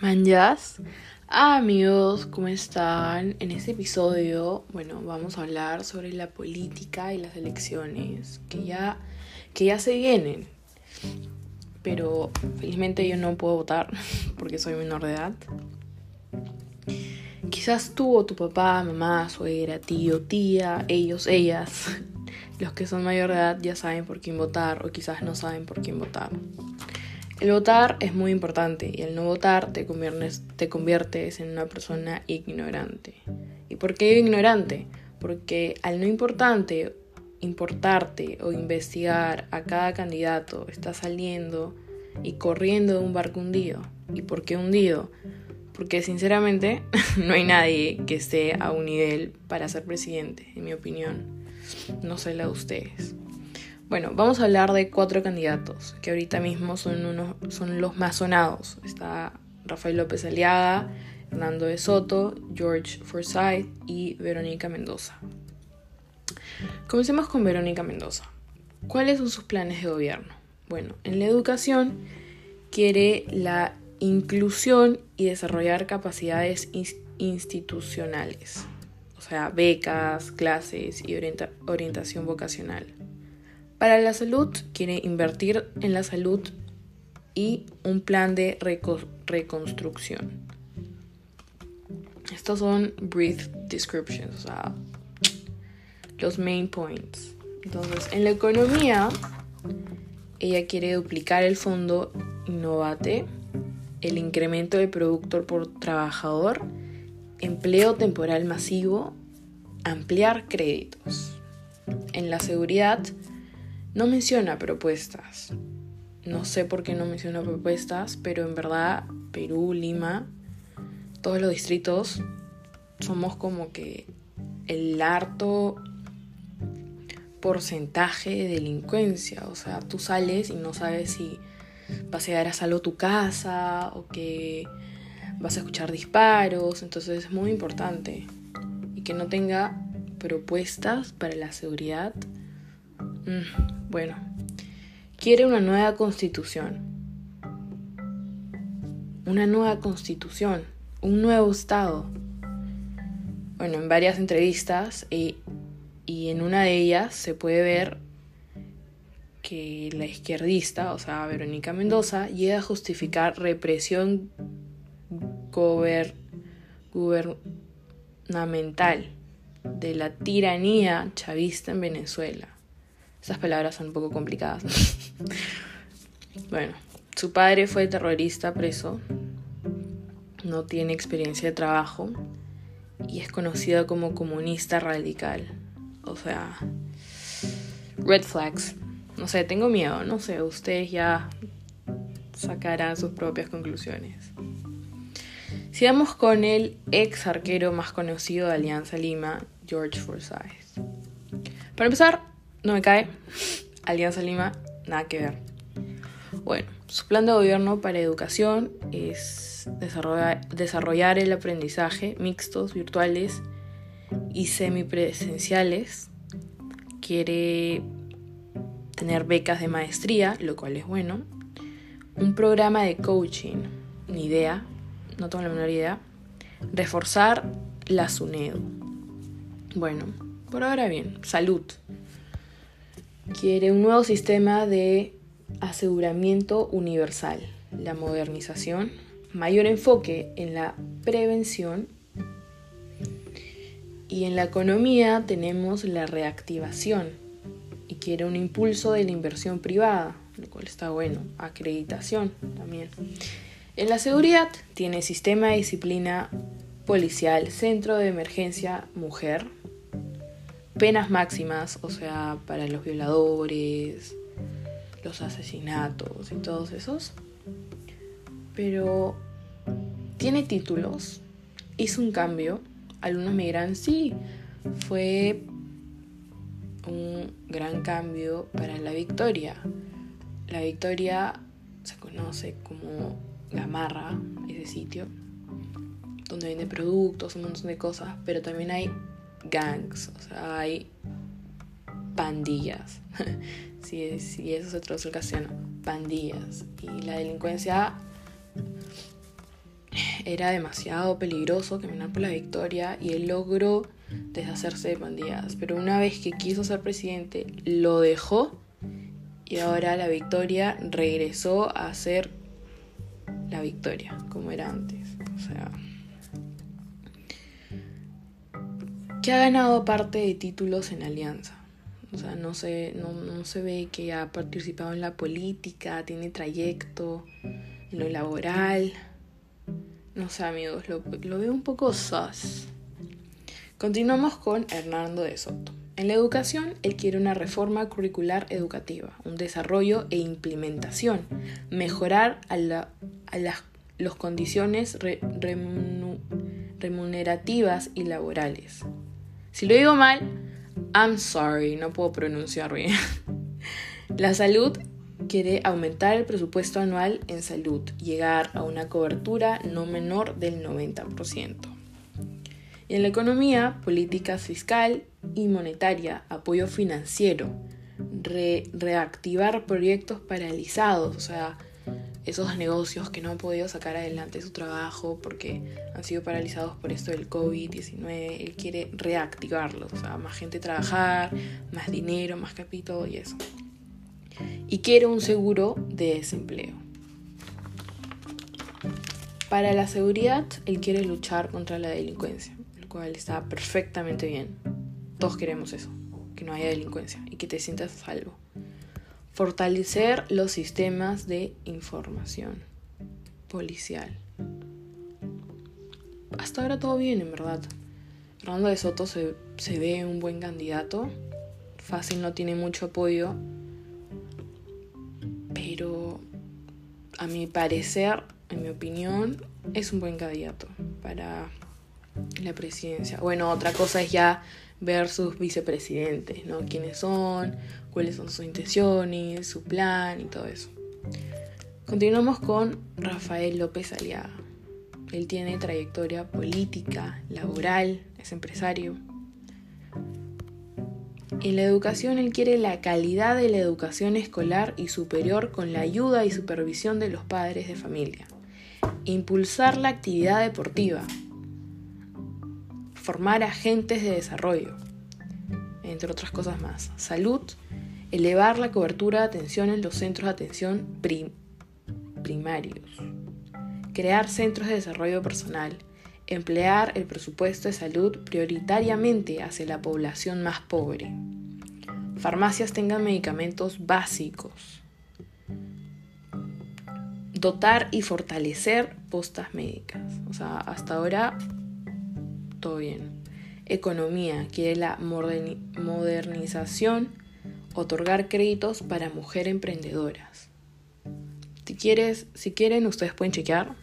Manjas. Amigos, ¿cómo están? En este episodio, bueno, vamos a hablar sobre la política y las elecciones que ya, que ya se vienen. Pero felizmente yo no puedo votar porque soy menor de edad. Quizás tú o tu papá, mamá, suegra, tío, tía, ellos, ellas, los que son mayor de edad ya saben por quién votar o quizás no saben por quién votar. El votar es muy importante y el no votar te conviertes, te conviertes en una persona ignorante. ¿Y por qué ignorante? Porque al no importante, importarte o investigar a cada candidato está saliendo y corriendo de un barco hundido. ¿Y por qué hundido? Porque sinceramente no hay nadie que esté a un nivel para ser presidente, en mi opinión. No sé la de ustedes. Bueno, vamos a hablar de cuatro candidatos que ahorita mismo son, unos, son los más sonados. Está Rafael López Aliaga, Hernando de Soto, George Forsyth y Verónica Mendoza. Comencemos con Verónica Mendoza. ¿Cuáles son sus planes de gobierno? Bueno, en la educación quiere la inclusión y desarrollar capacidades institucionales, o sea, becas, clases y orientación vocacional. Para la salud, quiere invertir en la salud y un plan de reconstrucción. Estos son brief descriptions, o sea, los main points. Entonces, en la economía, ella quiere duplicar el fondo Innovate, el incremento de producto por trabajador, empleo temporal masivo, ampliar créditos. En la seguridad, no menciona propuestas. No sé por qué no menciona propuestas, pero en verdad Perú, Lima, todos los distritos somos como que el harto porcentaje de delincuencia. O sea, tú sales y no sabes si vas a llegar a salvo tu casa o que vas a escuchar disparos. Entonces es muy importante. Y que no tenga propuestas para la seguridad. Mm, bueno, quiere una nueva constitución. Una nueva constitución, un nuevo Estado. Bueno, en varias entrevistas y, y en una de ellas se puede ver que la izquierdista, o sea, Verónica Mendoza, llega a justificar represión gubernamental de la tiranía chavista en Venezuela. Esas palabras son un poco complicadas. bueno, su padre fue terrorista preso, no tiene experiencia de trabajo y es conocido como comunista radical. O sea, red flags. No sé, tengo miedo, no sé, ustedes ya sacarán sus propias conclusiones. Sigamos con el ex arquero más conocido de Alianza Lima, George Forsyth. Para empezar, no me cae. Alianza Lima, nada que ver. Bueno, su plan de gobierno para educación es desarrollar, el aprendizaje mixtos, virtuales y semipresenciales. Quiere tener becas de maestría, lo cual es bueno. Un programa de coaching, ni idea, no tengo la menor idea. Reforzar la SUNEDU. Bueno, por ahora bien, salud quiere un nuevo sistema de aseguramiento universal, la modernización, mayor enfoque en la prevención y en la economía tenemos la reactivación y quiere un impulso de la inversión privada, lo cual está bueno, acreditación también. En la seguridad tiene sistema de disciplina policial, centro de emergencia mujer, penas máximas, o sea, para los violadores, los asesinatos y todos esos. Pero tiene títulos, hizo un cambio. Algunos me dirán, sí, fue un gran cambio para la victoria. La victoria se conoce como Gamarra, ese sitio, donde vende productos, un montón de cosas, pero también hay gangs, o sea, hay pandillas. si, si eso se traduce al pandillas. Y la delincuencia era demasiado peligroso caminar por la victoria y él logró deshacerse de bandidas. Pero una vez que quiso ser presidente, lo dejó y ahora la victoria regresó a ser la victoria, como era antes. O sea, que ha ganado parte de títulos en Alianza. O sea, no se, no, se ve que ha participado en la política, tiene trayecto, en lo laboral. No sé, amigos, lo, lo veo un poco sus. Continuamos con Hernando de Soto. En la educación, él quiere una reforma curricular educativa, un desarrollo e implementación, mejorar a, la, a las los condiciones remunerativas y laborales. Si lo digo mal, I'm sorry, no puedo pronunciar bien. La salud quiere aumentar el presupuesto anual en salud, llegar a una cobertura no menor del 90%. Y en la economía, política fiscal y monetaria, apoyo financiero, reactivar proyectos paralizados, o sea, esos negocios que no han podido sacar adelante su trabajo porque han sido paralizados por esto del COVID-19, él quiere reactivarlos, o sea, más gente trabajar, más dinero, más capital y eso. Y quiere un seguro de desempleo. Para la seguridad, él quiere luchar contra la delincuencia, lo cual está perfectamente bien. Todos queremos eso, que no haya delincuencia y que te sientas salvo. Fortalecer los sistemas de información policial. Hasta ahora todo bien, en verdad. Fernando de Soto se, se ve un buen candidato. Fácil no tiene mucho apoyo. Pero a mi parecer, en mi opinión, es un buen candidato para la presidencia. Bueno, otra cosa es ya ver sus vicepresidentes, ¿no? Quiénes son, cuáles son sus intenciones, su plan y todo eso. Continuamos con Rafael López Aliaga. Él tiene trayectoria política, laboral, es empresario. En la educación él quiere la calidad de la educación escolar y superior con la ayuda y supervisión de los padres de familia. Impulsar la actividad deportiva, formar agentes de desarrollo, entre otras cosas más. Salud, elevar la cobertura de atención en los centros de atención primarios, crear centros de desarrollo personal, emplear el presupuesto de salud prioritariamente hacia la población más pobre. Farmacias tengan medicamentos básicos. Dotar y fortalecer postas médicas. O sea, hasta ahora todo bien. Economía, quiere la modernización, otorgar créditos para mujeres emprendedoras. Si, quieres, si quieren, ustedes pueden chequear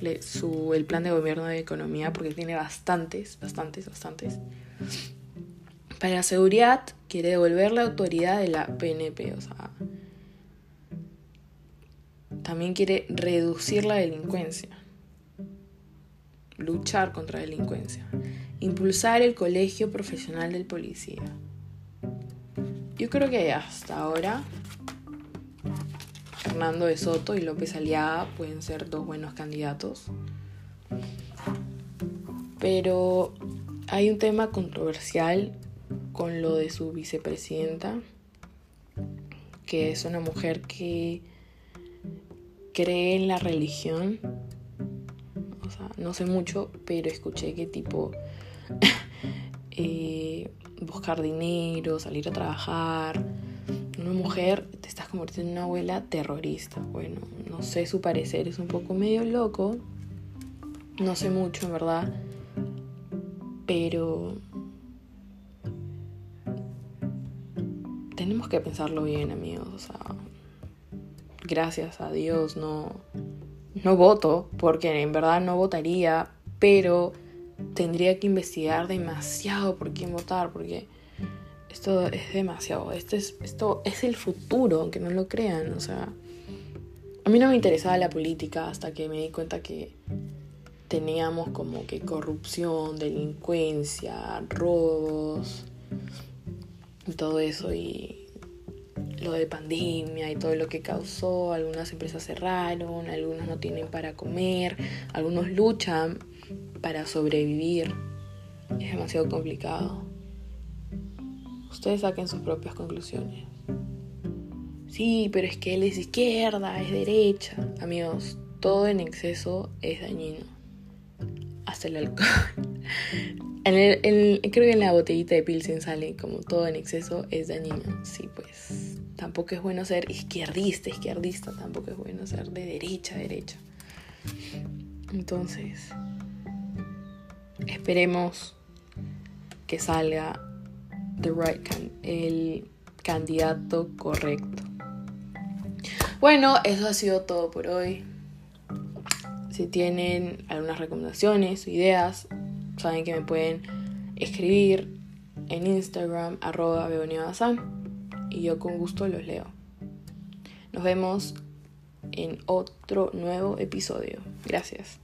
el plan de gobierno de economía porque tiene bastantes, bastantes, bastantes. Para la seguridad, quiere devolver la autoridad de la PNP, o sea, también quiere reducir la delincuencia luchar contra la delincuencia, impulsar el colegio profesional del policía. Yo creo que hasta ahora Fernando de Soto y López Aliaga pueden ser dos buenos candidatos. Pero hay un tema controversial con lo de su vicepresidenta, que es una mujer que cree en la religión no sé mucho, pero escuché que tipo eh, buscar dinero, salir a trabajar, una mujer te estás convirtiendo en una abuela terrorista. Bueno, no sé su parecer, es un poco medio loco, no sé mucho en verdad, pero tenemos que pensarlo bien, amigos. O sea, gracias a Dios no no voto, porque en verdad no votaría, pero tendría que investigar demasiado por quién votar, porque esto es demasiado. Esto es, esto es el futuro, aunque no lo crean. O sea, a mí no me interesaba la política hasta que me di cuenta que teníamos como que corrupción, delincuencia, robos y todo eso. Y lo de pandemia y todo lo que causó. Algunas empresas cerraron, algunos no tienen para comer, algunos luchan para sobrevivir. Es demasiado complicado. Ustedes saquen sus propias conclusiones. Sí, pero es que él es izquierda, es derecha. Amigos, todo en exceso es dañino. Hasta el alcohol. creo que en la botellita de Pilsen sale como todo en exceso es dañino. Sí, pues tampoco es bueno ser izquierdista, izquierdista. Tampoco es bueno ser de derecha, derecha. Entonces, esperemos que salga the right el candidato correcto. Bueno, eso ha sido todo por hoy. Si tienen algunas recomendaciones o ideas, saben que me pueden escribir en Instagram arroba y yo con gusto los leo. Nos vemos en otro nuevo episodio. Gracias.